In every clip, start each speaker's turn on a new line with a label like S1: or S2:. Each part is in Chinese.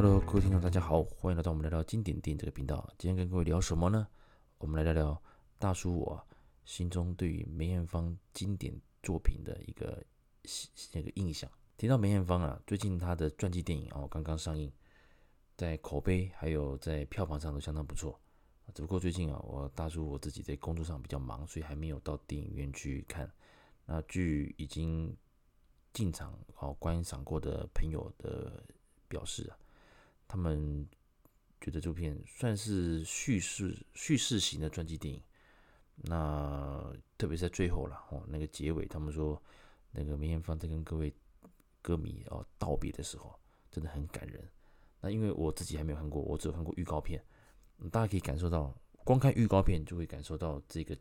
S1: Hello，各位听众，大家好，欢迎来到我们聊聊经典电影这个频道。今天跟各位聊什么呢？我们来聊聊大叔我心中对于梅艳芳经典作品的一个那个印象。提到梅艳芳啊，最近她的传记电影哦刚刚上映，在口碑还有在票房上都相当不错。只不过最近啊，我大叔我自己在工作上比较忙，所以还没有到电影院去看。那据已经进场哦观赏过的朋友的表示啊，他们觉得这部片算是叙事叙事型的传记电影。那特别是在最后了哦，那个结尾，他们说那个梅艳芳在跟各位歌迷哦道别的时候，真的很感人。那因为我自己还没有看过，我只有看过预告片。大家可以感受到，光看预告片就会感受到这个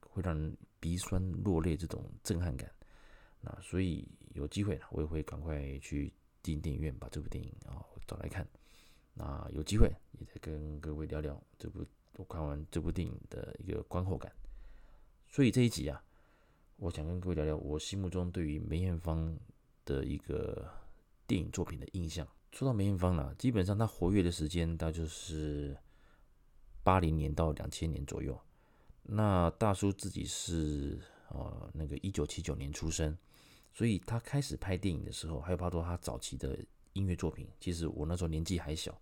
S1: 会让人鼻酸落泪这种震撼感。那所以有机会呢，我也会赶快去进电影院把这部电影啊找来看。那有机会也再跟各位聊聊这部我看完这部电影的一个观后感。所以这一集啊，我想跟各位聊聊我心目中对于梅艳芳的一个电影作品的印象。说到梅艳芳呢，基本上她活跃的时间大概就是八零年到两千年左右。那大叔自己是呃那个一九七九年出生，所以他开始拍电影的时候，还有包括他早期的音乐作品，其实我那时候年纪还小，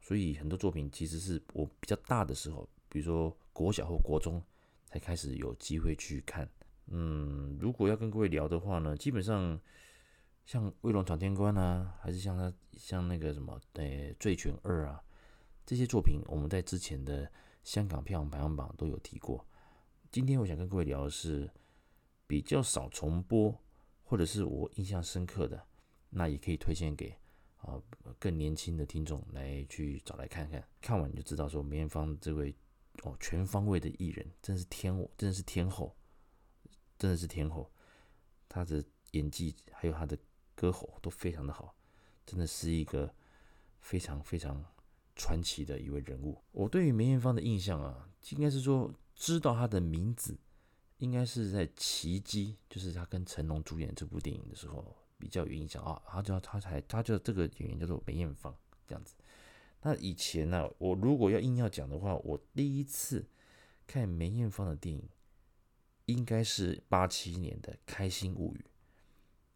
S1: 所以很多作品其实是我比较大的时候，比如说国小或国中才开始有机会去看。嗯，如果要跟各位聊的话呢，基本上。像《威龙闯天关》啊，还是像他像那个什么，呃，《醉拳二》啊，这些作品，我们在之前的香港票房排行榜都有提过。今天我想跟各位聊的是比较少重播，或者是我印象深刻的，那也可以推荐给啊更年轻的听众来去找来看看。看完你就知道，说梅艳芳这位哦全方位的艺人，真是天，真的是天后，真的是天后。她的演技还有她的。歌喉都非常的好，真的是一个非常非常传奇的一位人物。我对于梅艳芳的印象啊，应该是说知道她的名字，应该是在《奇迹》，就是她跟成龙主演这部电影的时候比较有印象啊。他叫他才，他叫这个演员叫做梅艳芳这样子。那以前呢、我如果要硬要讲的话，我第一次看梅艳芳的电影，应该是八七年的《开心物语》。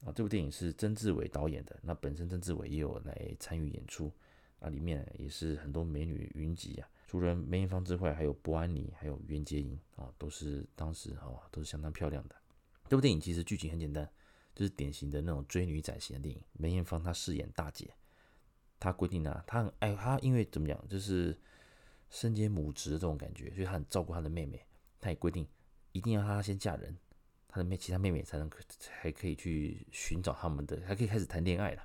S1: 啊，这部电影是曾志伟导演的。那本身曾志伟也有来参与演出，啊，里面也是很多美女云集啊。除了梅艳芳之外，还有柏安妮，还有袁洁莹啊，都是当时啊都是相当漂亮的。这部电影其实剧情很简单，就是典型的那种追女仔型的电影。梅艳芳她饰演大姐，她规定啊，她很爱她，因为怎么讲，就是身兼母职这种感觉，所以她很照顾她的妹妹。她也规定一定要她先嫁人。她的妹，其他妹妹才能才可以去寻找他们的，还可以开始谈恋爱了。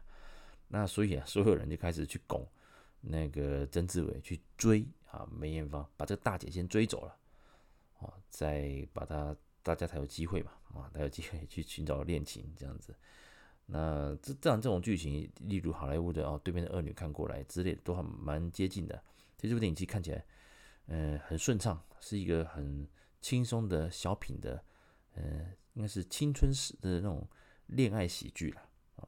S1: 那所以啊，所有人就开始去拱那个曾志伟去追啊梅艳芳，把这个大姐先追走了，啊，再把她大家才有机会嘛，啊，他有机会去寻找恋情这样子。那这这样这种剧情，例如好莱坞的哦，对面的恶女看过来之类的，都还蛮接近的。其实这部电影其实看起来，嗯、很顺畅，是一个很轻松的小品的。嗯，应该是青春时的那种恋爱喜剧了啊。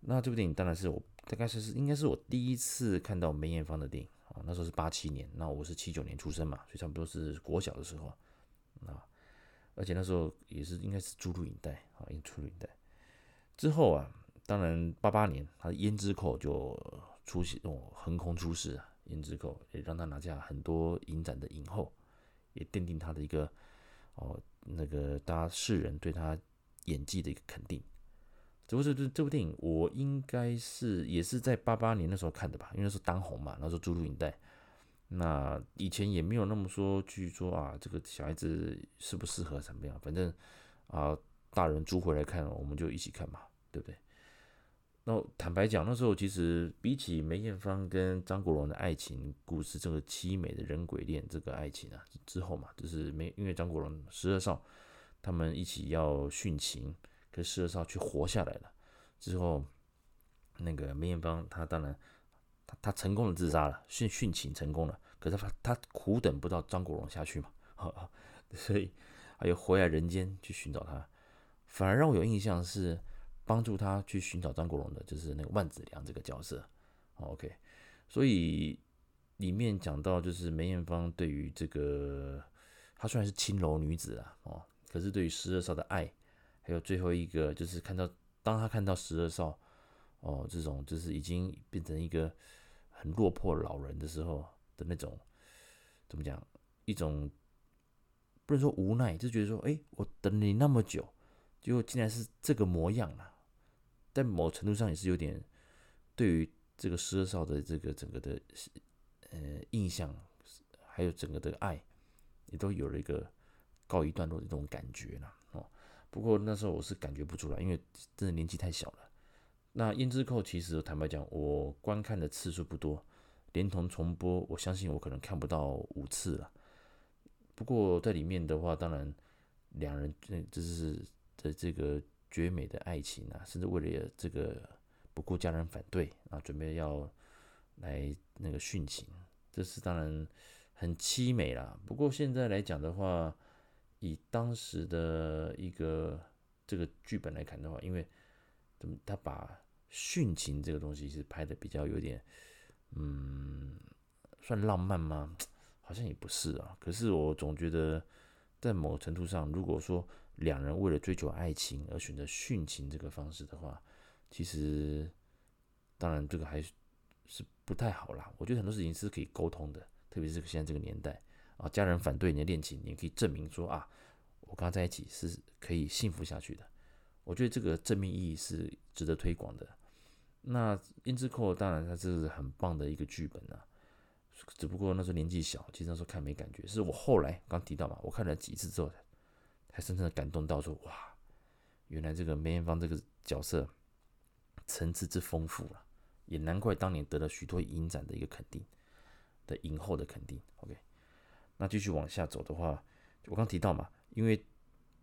S1: 那这部电影当然是我大概是是应该是我第一次看到梅艳芳的电影啊。那时候是八七年，那我是七九年出生嘛，所以差不多是国小的时候啊。而且那时候也是应该是租录影带啊，租录影带。之后啊，当然八八年他的《胭脂扣》就出现哦，横空出世啊，《胭脂扣》也让他拿下很多影展的影后，也奠定他的一个哦。那个大家世人对他演技的一个肯定，这部这这这部电影我应该是也是在八八年那时候看的吧，因为那时候当红嘛，那时候租录影带，那以前也没有那么说据说啊，这个小孩子适不适合怎么样，反正啊大人租回来看，我们就一起看嘛，对不对？那坦白讲，那时候其实比起梅艳芳跟张国荣的爱情故事，这个凄美的人鬼恋这个爱情啊，之后嘛，就是没因为张国荣十二少他们一起要殉情，可十二少却活下来了。之后那个梅艳芳，她当然他他成功的自杀了，殉殉情成功了，可是他他苦等不到张国荣下去嘛，所以还有回来人间去寻找他，反而让我有印象是。帮助他去寻找张国荣的，就是那个万梓良这个角色。OK，所以里面讲到就是梅艳芳对于这个，她虽然是青楼女子啊，哦，可是对于十二少的爱，还有最后一个就是看到，当她看到十二少，哦，这种就是已经变成一个很落魄老人的时候的那种，怎么讲？一种不能说无奈，就觉得说，哎，我等你那么久，结果竟然是这个模样了。在某程度上也是有点对于。这个十二少的这个整个的呃印象，还有整个的爱，也都有了一个告一段落的这种感觉了哦。不过那时候我是感觉不出来，因为真的年纪太小了。那《胭脂扣》其实坦白讲，我观看的次数不多，连同重播，我相信我可能看不到五次了。不过在里面的话，当然两人这这是的这个绝美的爱情啊，甚至为了这个。不顾家人反对啊，准备要来那个殉情，这是当然很凄美啦。不过现在来讲的话，以当时的一个这个剧本来看的话，因为怎么他把殉情这个东西是拍的比较有点，嗯，算浪漫吗？好像也不是啊。可是我总觉得，在某程度上，如果说两人为了追求爱情而选择殉情这个方式的话，其实，当然这个还是不太好啦。我觉得很多事情是可以沟通的，特别是现在这个年代啊，家人反对你的恋情，你可以证明说啊，我跟他在一起是可以幸福下去的。我觉得这个正面意义是值得推广的。那《胭脂扣》当然它是很棒的一个剧本啊，只不过那时候年纪小，其实那时候看没感觉。是我后来刚提到嘛，我看了几次之后，才深深的感动到说哇，原来这个梅艳芳这个角色。层次之丰富了，也难怪当年得了许多影展的一个肯定的影后的肯定。OK，那继续往下走的话，我刚提到嘛，因为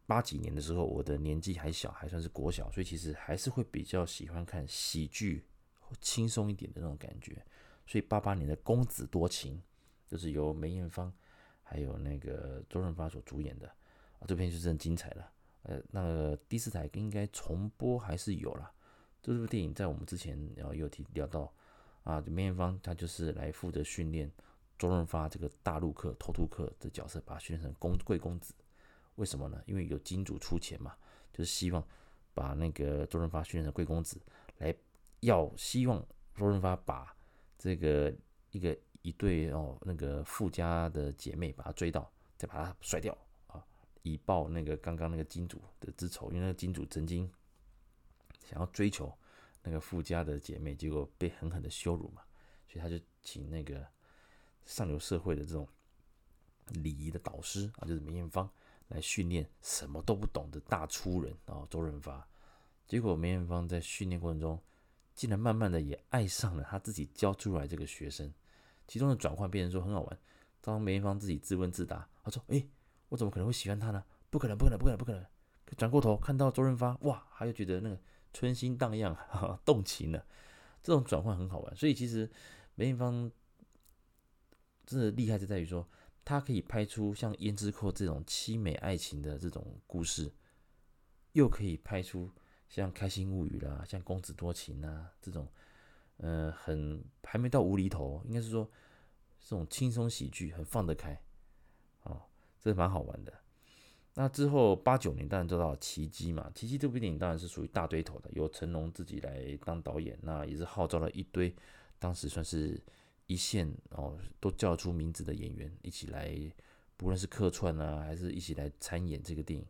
S1: 八几年的时候我的年纪还小，还算是国小，所以其实还是会比较喜欢看喜剧，轻松一点的那种感觉。所以八八年的《公子多情》就是由梅艳芳还有那个周润发所主演的啊，这片就是很精彩了。呃，那个第四台应该重播还是有了。这部电影在我们之前然后有提聊到啊，梅艳芳她就是来负责训练周润发这个大陆客偷渡客的角色，把他训练成公贵公子。为什么呢？因为有金主出钱嘛，就是希望把那个周润发训练成贵公子，来要希望周润发把这个一个一对哦那个富家的姐妹把他追到，再把他甩掉啊，以报那个刚刚那个金主的之仇，因为那个金主曾经。想要追求那个富家的姐妹，结果被狠狠的羞辱嘛，所以他就请那个上流社会的这种礼仪的导师啊，就是梅艳芳来训练什么都不懂的大粗人啊，周润发。结果梅艳芳在训练过程中，竟然慢慢的也爱上了他自己教出来这个学生，其中的转换变成说很好玩。当梅艳芳自己自问自答，他说：“诶，我怎么可能会喜欢他呢？不可能，不可能，不可能，不可能。”转过头看到周润发，哇，他又觉得那个。春心荡漾，哈哈动情了，这种转换很好玩。所以其实梅艳芳真的厉害，就在于说，他可以拍出像《胭脂扣》这种凄美爱情的这种故事，又可以拍出像《开心物语》啦、像《公子多情》啊这种，呃，很还没到无厘头，应该是说这种轻松喜剧，很放得开，啊，这蛮好玩的。那之后八九年当然做到《奇迹》嘛，《奇迹》这部电影当然是属于大堆头的，由成龙自己来当导演，那也是号召了一堆当时算是一线哦，都叫出名字的演员一起来，不论是客串啊，还是一起来参演这个电影，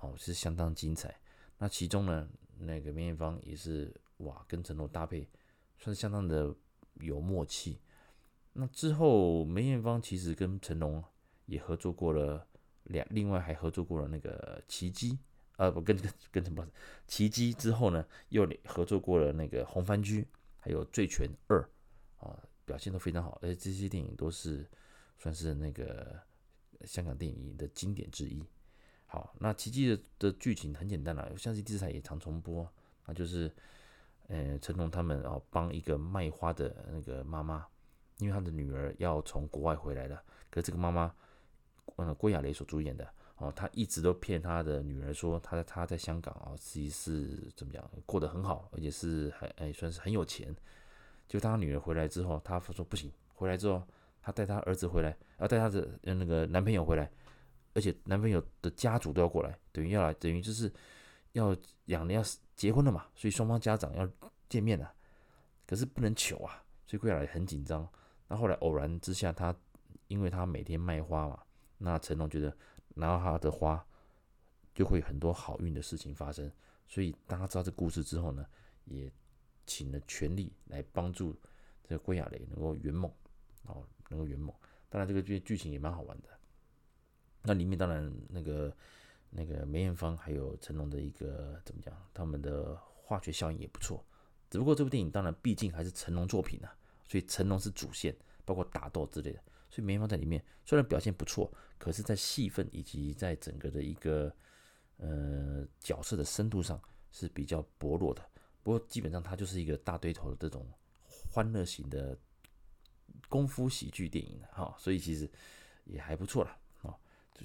S1: 哦，是相当精彩。那其中呢，那个梅艳芳也是哇，跟成龙搭配算是相当的有默契。那之后梅艳芳其实跟成龙也合作过了。两另外还合作过了那个《奇迹》，呃，不跟跟跟什么《奇迹》之后呢，又合作过了那个《红番区》，还有《醉拳二》，啊，表现都非常好，而且这些电影都是算是那个香港电影的经典之一。好，那《奇迹》的的剧情很简单了，相信电视台也常重播，那就是，呃，成龙他们哦帮一个卖花的那个妈妈，因为他的女儿要从国外回来了，可这个妈妈。嗯，郭亚蕾所主演的哦，他一直都骗他的女儿说她在他在香港啊，其实是怎么讲过得很好，而且是还哎算是很有钱。就他女儿回来之后，他说不行，回来之后他带他儿子回来，要带他的那个男朋友回来，而且男朋友的家族都要过来，等于要来，等于就是要两人要结婚了嘛，所以双方家长要见面了，可是不能求啊，所以归来很紧张。那后来偶然之下，他因为他每天卖花嘛，那成龙觉得。拿到他的花，就会很多好运的事情发生。所以当他知道这故事之后呢，也请了全力来帮助这个归亚雷能够圆梦，哦，能够圆梦。当然，这个剧剧情也蛮好玩的。那里面当然那个那个梅艳芳还有成龙的一个怎么讲，他们的化学效应也不错。只不过这部电影当然毕竟还是成龙作品啊，所以成龙是主线，包括打斗之类的。所以梅艳芳在里面虽然表现不错，可是，在戏份以及在整个的一个呃角色的深度上是比较薄弱的。不过基本上它就是一个大堆头的这种欢乐型的功夫喜剧电影哈，所以其实也还不错啦。啊。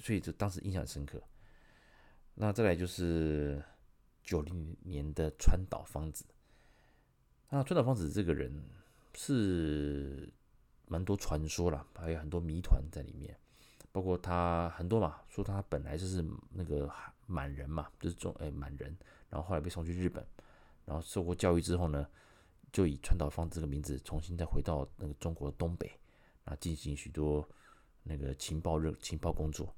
S1: 所以就当时印象深刻。那再来就是九零年的川岛芳子。那川岛芳子这个人是。蛮多传说了，还有很多谜团在里面，包括他很多嘛，说他本来就是那个满人嘛，就是中哎满人，然后后来被送去日本，然后受过教育之后呢，就以川岛芳子这个名字重新再回到那个中国东北，啊，进行许多那个情报热情报工作。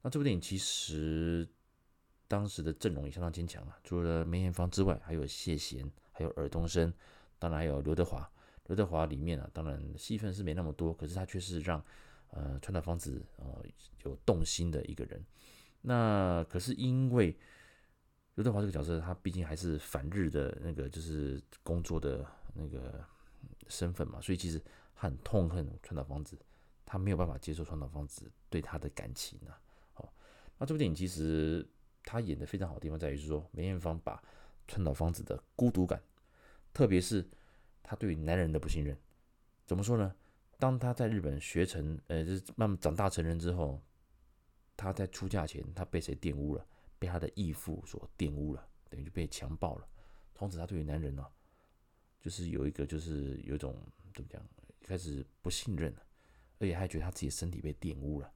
S1: 那这部电影其实当时的阵容也相当坚强啊，除了梅艳芳之外，还有谢贤，还有尔冬升，当然还有刘德华。刘德华里面啊，当然戏份是没那么多，可是他却是让呃川岛芳子呃有动心的一个人。那可是因为刘德华这个角色，他毕竟还是反日的那个就是工作的那个身份嘛，所以其实他很痛恨川岛芳子，他没有办法接受川岛芳子对他的感情啊。好，那这部电影其实他演的非常好的地方在于是说，梅艳芳把川岛芳子的孤独感，特别是。他对男人的不信任，怎么说呢？当他在日本学成，呃，就是慢慢长大成人之后，他在出嫁前，他被谁玷污了？被他的义父所玷污了，等于就被强暴了。从此，他对于男人呢、就是有一个，就是有一种怎么讲，开始不信任了，而且还觉得他自己的身体被玷污了。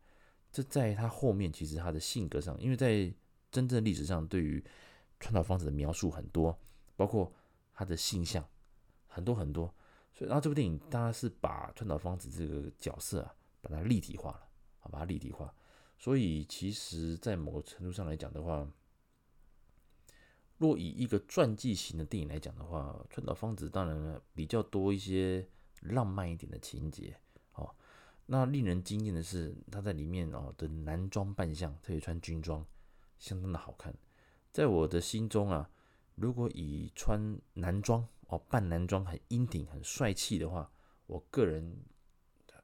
S1: 这在他后面，其实他的性格上，因为在真正历史上，对于川岛芳子的描述很多，包括他的性向。很多很多，所以然后这部电影当然是把川岛芳子这个角色啊，把它立体化了，好，把它立体化。所以其实，在某个程度上来讲的话，若以一个传记型的电影来讲的话，川岛芳子当然比较多一些浪漫一点的情节。哦，那令人惊艳的是，他在里面哦的男装扮相，特别穿军装，相当的好看。在我的心中啊，如果以穿男装，哦，扮男装很英挺、很帅气的话，我个人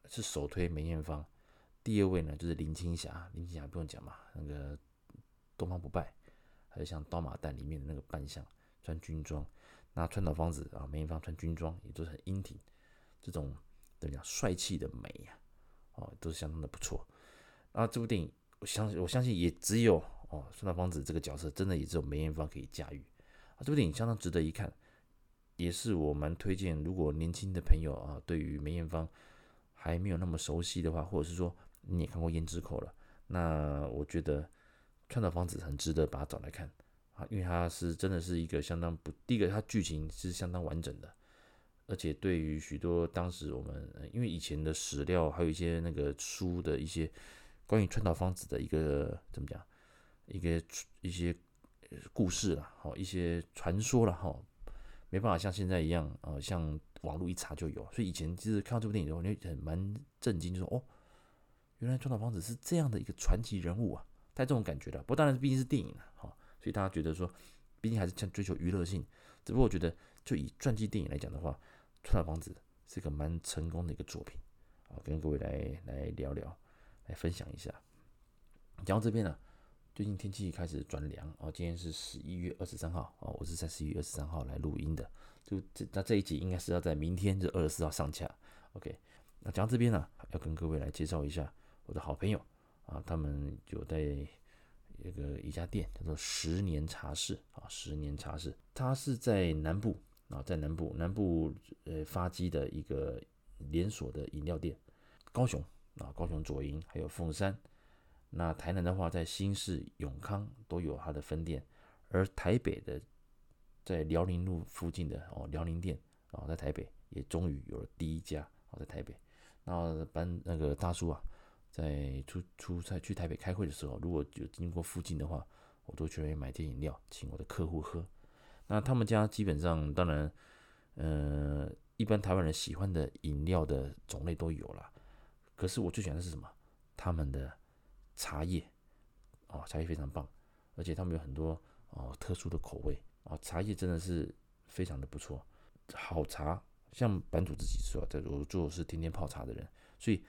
S1: 是首推梅艳芳。第二位呢，就是林青霞。林青霞不用讲嘛，那个东方不败，还有像《刀马旦》里面的那个扮相，穿军装。那川岛芳子啊，梅艳芳穿军装也都是很英挺，这种怎么讲帅气的美呀，哦，都是相当的不错。那这部电影，我相信我相信也只有哦，川岛芳子这个角色，真的也只有梅艳芳可以驾驭。啊，这部电影相当值得一看。也是我蛮推荐，如果年轻的朋友啊，对于梅艳芳还没有那么熟悉的话，或者是说你也看过《胭脂扣》了，那我觉得川岛芳子很值得把它找来看啊，因为它是真的是一个相当不，第一个它剧情是相当完整的，而且对于许多当时我们因为以前的史料还有一些那个书的一些关于川岛芳子的一个怎么讲，一个一些故事了，好一些传说了哈。没办法像现在一样，呃，像网络一查就有。所以以前其实看到这部电影之后，你会很蛮震惊，就说哦，原来川岛芳子是这样的一个传奇人物啊，带这种感觉的。不过当然毕竟是电影了，哈，所以大家觉得说，毕竟还是想追求娱乐性。只不过我觉得，就以传记电影来讲的话，川岛芳子是个蛮成功的一个作品，啊，跟各位来来聊聊，来分享一下。讲到这边呢。最近天气开始转凉哦，今天是十一月二十三号哦，我是在十一月二十三号来录音的，就这那这一集应该是要在明天就二十四号上架。OK，那讲到这边呢，要跟各位来介绍一下我的好朋友啊，他们就在一个一家店叫做十年茶室啊，十年茶室，它是在南部啊，在南部南部呃发迹的一个连锁的饮料店，高雄啊，高雄左营还有凤山，那台南的话在新市永康都有它的分店，而台北的在辽宁路附近的哦辽宁店啊，在台北也终于有了第一家啊，在台北。那班那个大叔啊，在出出差去台北开会的时候，如果有经过附近的话，我都去买点饮料，请我的客户喝。那他们家基本上，当然，呃，一般台湾人喜欢的饮料的种类都有啦。可是我最喜欢的是什么？他们的茶叶，哦，茶叶非常棒，而且他们有很多哦特殊的口味啊，茶叶真的是非常的不错，好茶。像版主自己说，在我做是天天泡茶的人，所以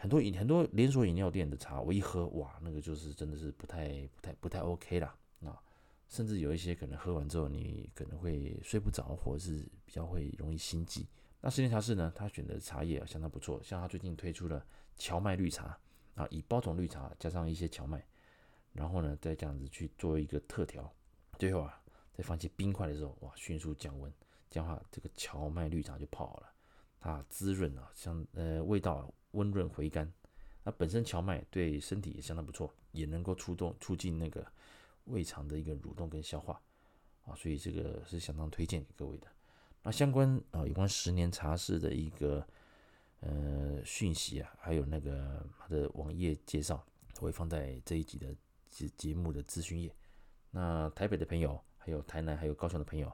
S1: 很多饮很多连锁饮料店的茶，我一喝哇，那个就是真的是不太不太不太 OK 啦。啊，甚至有一些可能喝完之后你可能会睡不着，或者是比较会容易心悸。那十年茶室呢，他选的茶叶相当不错，像他最近推出了荞麦绿茶啊，以包种绿茶加上一些荞麦，然后呢再这样子去做一个特调，最后啊再放一些冰块的时候，哇，迅速降温。这样话，这个荞麦绿茶就泡好了，它滋润啊，像呃味道温润回甘。那本身荞麦对身体也相当不错，也能够促动促进那个胃肠的一个蠕动跟消化啊，所以这个是相当推荐给各位的。那相关啊有关十年茶室的一个呃讯息啊，还有那个它的网页介绍，我会放在这一集的节节目的资讯页。那台北的朋友，还有台南，还有高雄的朋友。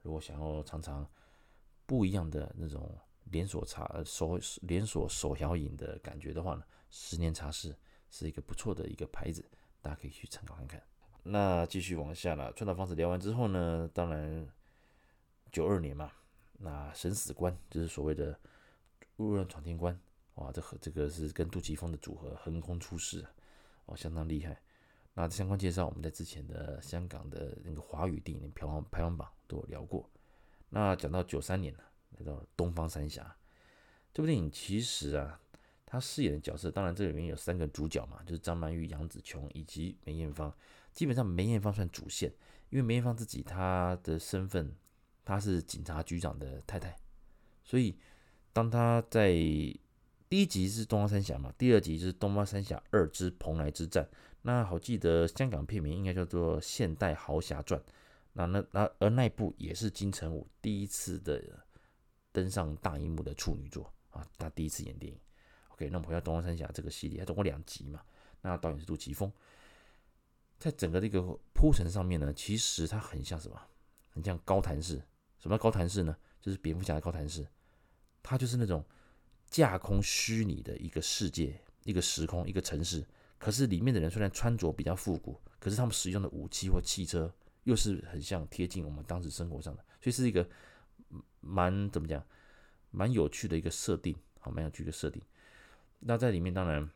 S1: 如果想要尝尝不一样的那种连锁茶手连锁手摇饮的感觉的话呢，十年茶室是一个不错的一个牌子，大家可以去参考看看。那继续往下了，川岛芳子聊完之后呢，当然九二年嘛，那审死官就是所谓的误认闯天关，哇，这和这个是跟杜琪峰的组合横空出世，哦，相当厉害。那相关介绍，我们在之前的香港的那个华语电影排行排行榜都有聊过。那讲到九三年了，来到东方三侠这部电影，其实啊，他饰演的角色，当然这里面有三个主角嘛，就是张曼玉、杨紫琼以及梅艳芳。基本上梅艳芳算主线，因为梅艳芳自己她的身份，她是警察局长的太太，所以当她在第一集是东方三侠嘛，第二集就是东方三侠二之蓬莱之战。那好记得香港片名应该叫做《现代豪侠传》，那那那而那部也是金城武第一次的登上大荧幕的处女作啊，他第一次演电影。OK，那我们回到《东方三侠》这个系列，它总共两集嘛，那导演是杜琪峰，在整个这个铺陈上面呢，其实它很像什么？很像高谭市。什么叫高谭市呢？就是蝙蝠侠的高谭市，它就是那种架空虚拟的一个世界、一个时空、一个城市。可是里面的人虽然穿着比较复古，可是他们使用的武器或汽车又是很像贴近我们当时生活上的，所以是一个蛮怎么讲，蛮有趣的一个设定，好，蛮有趣的设定。那在里面当然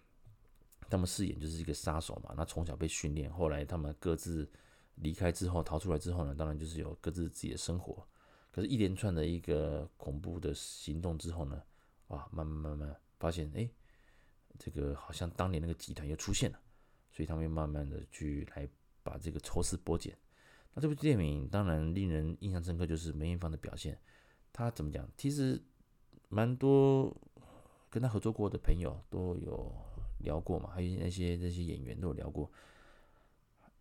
S1: 他们饰演就是一个杀手嘛，那从小被训练，后来他们各自离开之后逃出来之后呢，当然就是有各自自己的生活。可是，一连串的一个恐怖的行动之后呢，哇，慢慢慢慢发现，哎。这个好像当年那个集团又出现了，所以他们又慢慢的去来把这个抽丝剥茧。那这部电影当然令人印象深刻，就是梅艳芳的表现。她怎么讲？其实蛮多跟她合作过的朋友都有聊过嘛，还有那些那些演员都有聊过。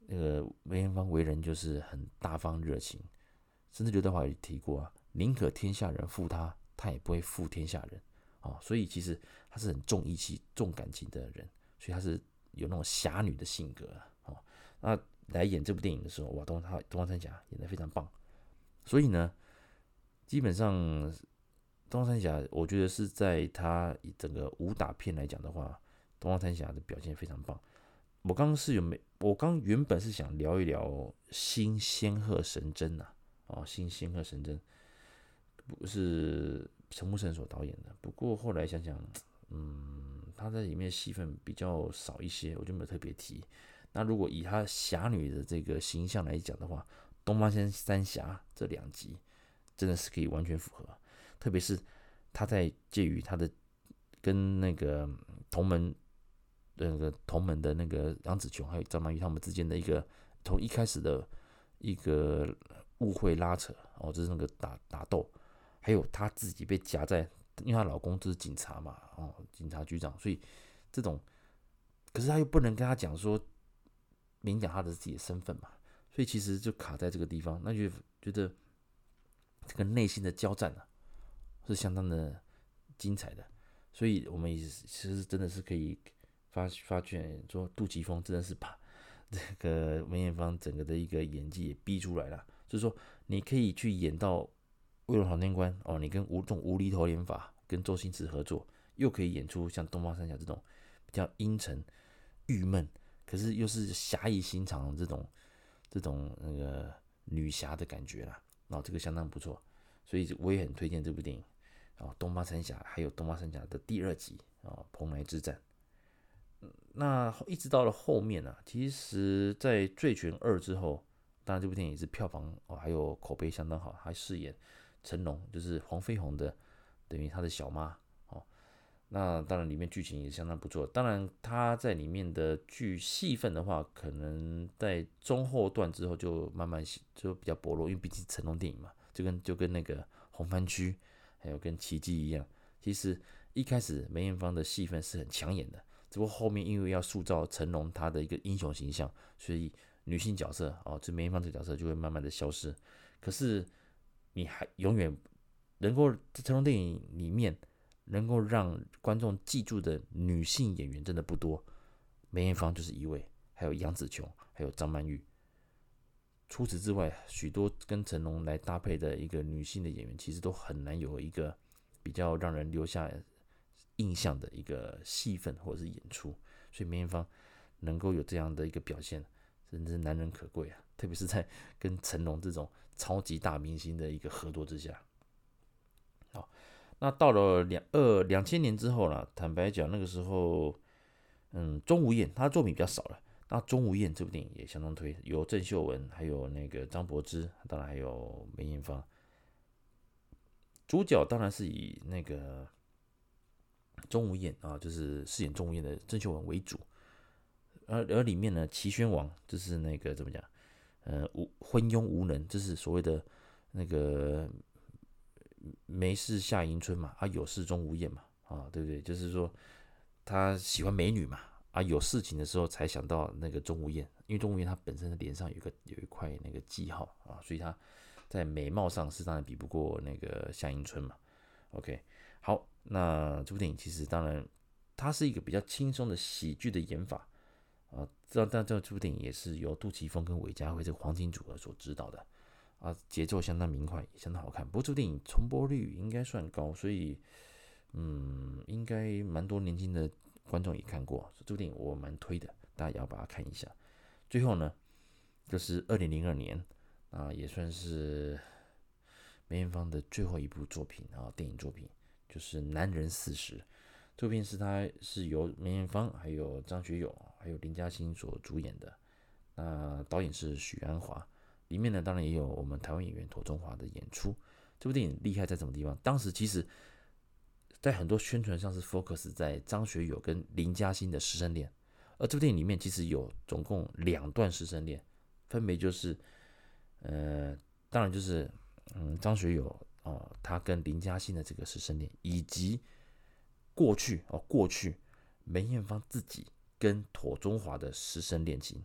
S1: 那个梅艳芳为人就是很大方热情，甚至刘德华也提过啊，宁可天下人负他，他也不会负天下人。哦，所以其实他是很重义气、重感情的人，所以他是有那种侠女的性格哦，那来演这部电影的时候，哇，东方东方三侠演得非常棒。所以呢，基本上东方三侠，我觉得是在他整个武打片来讲的话，东方三侠的表现非常棒。我刚刚是有没？我刚原本是想聊一聊《新仙鹤神针》呐，哦，《新仙鹤神针》不是。陈木胜所导演的，不过后来想想，嗯，他在里面戏份比较少一些，我就没有特别提。那如果以他侠女的这个形象来讲的话，《东方三侠》这两集真的是可以完全符合，特别是他在介于他的跟那个同门那个同门的那个杨紫琼还有张曼玉他们之间的一个从一开始的一个误会拉扯哦，就是那个打打斗，还有她自己被夹在，因为她老公就是警察嘛，哦，警察局长，所以这种，可是她又不能跟他讲说明讲他的自己的身份嘛，所以其实就卡在这个地方，那就觉得这个内心的交战啊是相当的精彩的，所以我们也其实真的是可以发发觉说杜琪峰真的是把。这个梅艳芳整个的一个演技也逼出来了，就是说你可以去演到《威龙闯天关》哦，你跟无这种无厘头演法跟周星驰合作，又可以演出像《东方三侠》这种比较阴沉、郁闷，可是又是侠义心肠这种这种那个女侠的感觉啦，哦，这个相当不错，所以我也很推荐这部电影哦，《东方三侠》还有《东方三侠》的第二集啊，《蓬莱之战》。那一直到了后面呢、啊，其实，在《醉拳二》之后，当然这部电影也是票房哦，还有口碑相当好，还饰演成龙，就是黄飞鸿的，等于他的小妈。那当然里面剧情也相当不错。当然他在里面的剧戏份的话，可能在中后段之后就慢慢就比较薄弱，因为毕竟成龙电影嘛，就跟就跟那个红番区还有跟奇迹一样，其实一开始梅艳芳的戏份是很抢眼的。只不过后面因为要塑造成龙他的一个英雄形象，所以女性角色哦，这梅艳芳这个角色就会慢慢的消失。可是你还永远能够在成龙电影里面能够让观众记住的女性演员真的不多，梅艳芳就是一位，还有杨紫琼，还有张曼玉。除此之外，许多跟成龙来搭配的一个女性的演员，其实都很难有一个比较让人留下印象的一个戏份或者是演出，所以梅艳芳能够有这样的一个表现，真是难能可贵啊！特别是在跟成龙这种超级大明星的一个合作之下。那到了两二两千年之后呢？坦白讲，那个时候，嗯，钟无艳他的作品比较少了。那钟无艳这部电影也相当推，有郑秀文，还有那个张柏芝，当然还有梅艳芳。主角当然是以那个。钟无艳啊，就是饰演钟无艳的郑秀文为主，而而里面呢，齐宣王就是那个怎么讲，呃，无昏庸无能，就是所谓的那个没事夏迎春嘛，啊有事钟无艳嘛，啊对不对？就是说他喜欢美女嘛，啊有事情的时候才想到那个钟无艳，因为钟无艳她本身的脸上有个有一块那个记号啊，所以她在美貌上是当然比不过那个夏迎春嘛。OK，好。那这部电影其实当然，它是一个比较轻松的喜剧的演法啊。这但这这部电影也是由杜琪峰跟韦家辉这个黄金组合所指导的啊，节奏相当明快，相当好看。不过这部电影重播率应该算高，所以嗯，应该蛮多年轻的观众也看过。这部电影我蛮推的，大家也要把它看一下。最后呢，就是二零零二年啊，也算是梅艳芳的最后一部作品啊，电影作品。就是男人四十，这部片是他是由梅艳芳、还有张学友、还有林嘉欣所主演的。那导演是许鞍华，里面呢当然也有我们台湾演员庹中华的演出。这部电影厉害在什么地方？当时其实，在很多宣传上是 focus 在张学友跟林嘉欣的师生恋，而这部电影里面其实有总共两段师生恋，分别就是，呃，当然就是嗯张学友。哦，他跟林嘉欣的这个师生恋，以及过去哦，过去梅艳芳自己跟庹中华的师生恋情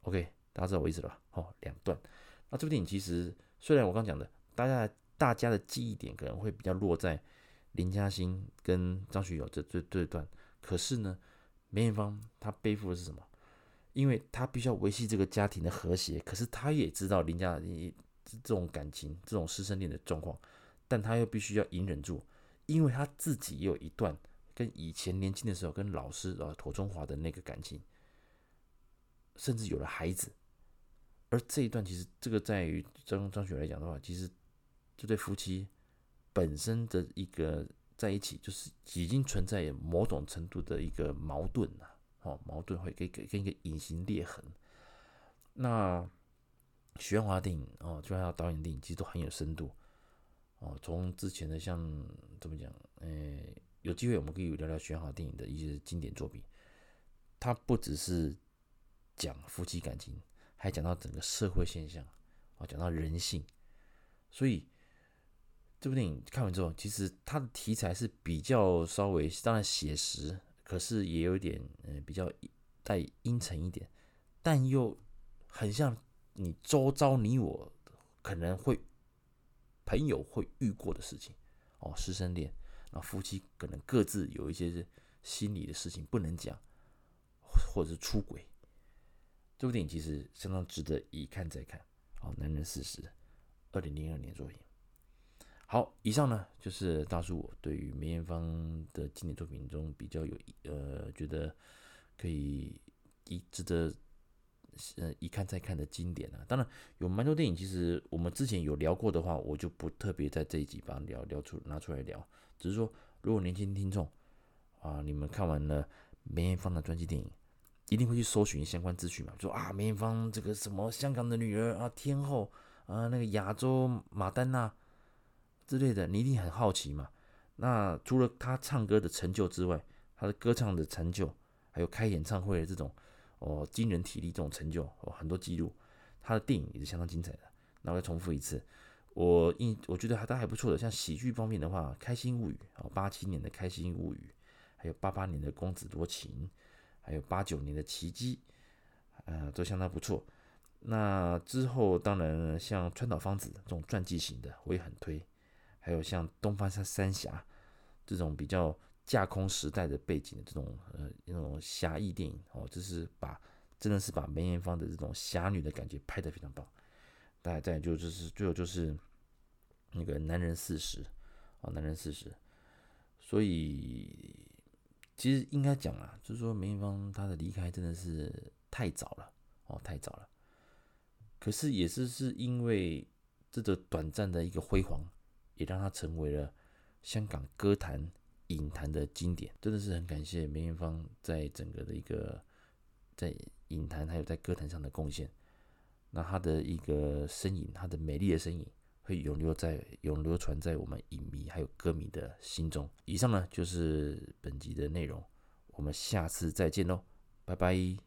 S1: ，OK，大家知道我意思了吧？哦，两段。那这部电影其实虽然我刚讲的，大家大家的记忆点可能会比较落在林嘉欣跟张学友这这这段，可是呢，梅艳芳她背负的是什么？因为她必须要维系这个家庭的和谐，可是她也知道林嘉欣。这种感情，这种师生恋的状况，但她又必须要隐忍住，因为她自己也有一段跟以前年轻的时候跟老师呃庹宗华的那个感情，甚至有了孩子。而这一段其实这个在于张张学来讲的话，其实这对夫妻本身的一个在一起，就是已经存在某种程度的一个矛盾呐，哦，矛盾会给给跟一个隐形裂痕。那。许鞍华电影哦，就像导演电影，其实都很有深度哦。从之前的像怎么讲，诶，有机会我们可以聊聊许鞍华电影的一些经典作品，他不只是讲夫妻感情，还讲到整个社会现象啊，讲到人性。所以这部电影看完之后，其实它的题材是比较稍微当然写实，可是也有点嗯比较带阴沉一点，但又很像你周遭你我可能会朋友会遇过的事情哦，师生恋，然后夫妻可能各自有一些心理的事情不能讲。或者是出轨，这部电影其实相当值得一看再看。好，男人四十，二零零二年作品。好，以上呢就是大叔我对于梅艳芳的经典作品中比较有呃觉得可以一值得呃一看再看的经典啊。当然有蛮多电影，其实我们之前有聊过的话，我就不特别在这一集把它聊聊出拿出来聊。只是说，如果年轻听众啊，你们看完了梅艳芳的专辑电影。一定会去搜寻相关资讯嘛？说啊，梅艳芳这个什么香港的女儿啊，天后啊，那个亚洲马丹娜之类的，你一定很好奇嘛。那除了她唱歌的成就之外，她的歌唱的成就，还有开演唱会的这种哦惊人体力这种成就哦，很多记录。她的电影也是相当精彩的。那我再重复一次，我印我觉得还都还不错的。像喜剧方面的话，《开心物语》哦，八七年的《开心物语》，还有八八年的《公子多情》。还有八九年的奇迹，呃，都相当不错。那之后，当然像川岛芳子这种传记型的，我也很推。还有像东方三三侠这种比较架空时代的背景的这种呃那种侠义电影哦，就是把真的是把梅艳芳的这种侠女的感觉拍得非常棒。大再就就是最后就是那个男人四十哦，男人四十，所以。其实应该讲啊，就是说梅艳芳她的离开真的是太早了哦，太早了。可是也是是因为这个短暂的一个辉煌，也让她成为了香港歌坛、影坛的经典。真的是很感谢梅艳芳在整个的一个在影坛还有在歌坛上的贡献。那她的一个身影，她的美丽的身影。会永留在永流传在我们影迷还有歌迷的心中。以上呢就是本集的内容，我们下次再见喽，拜拜。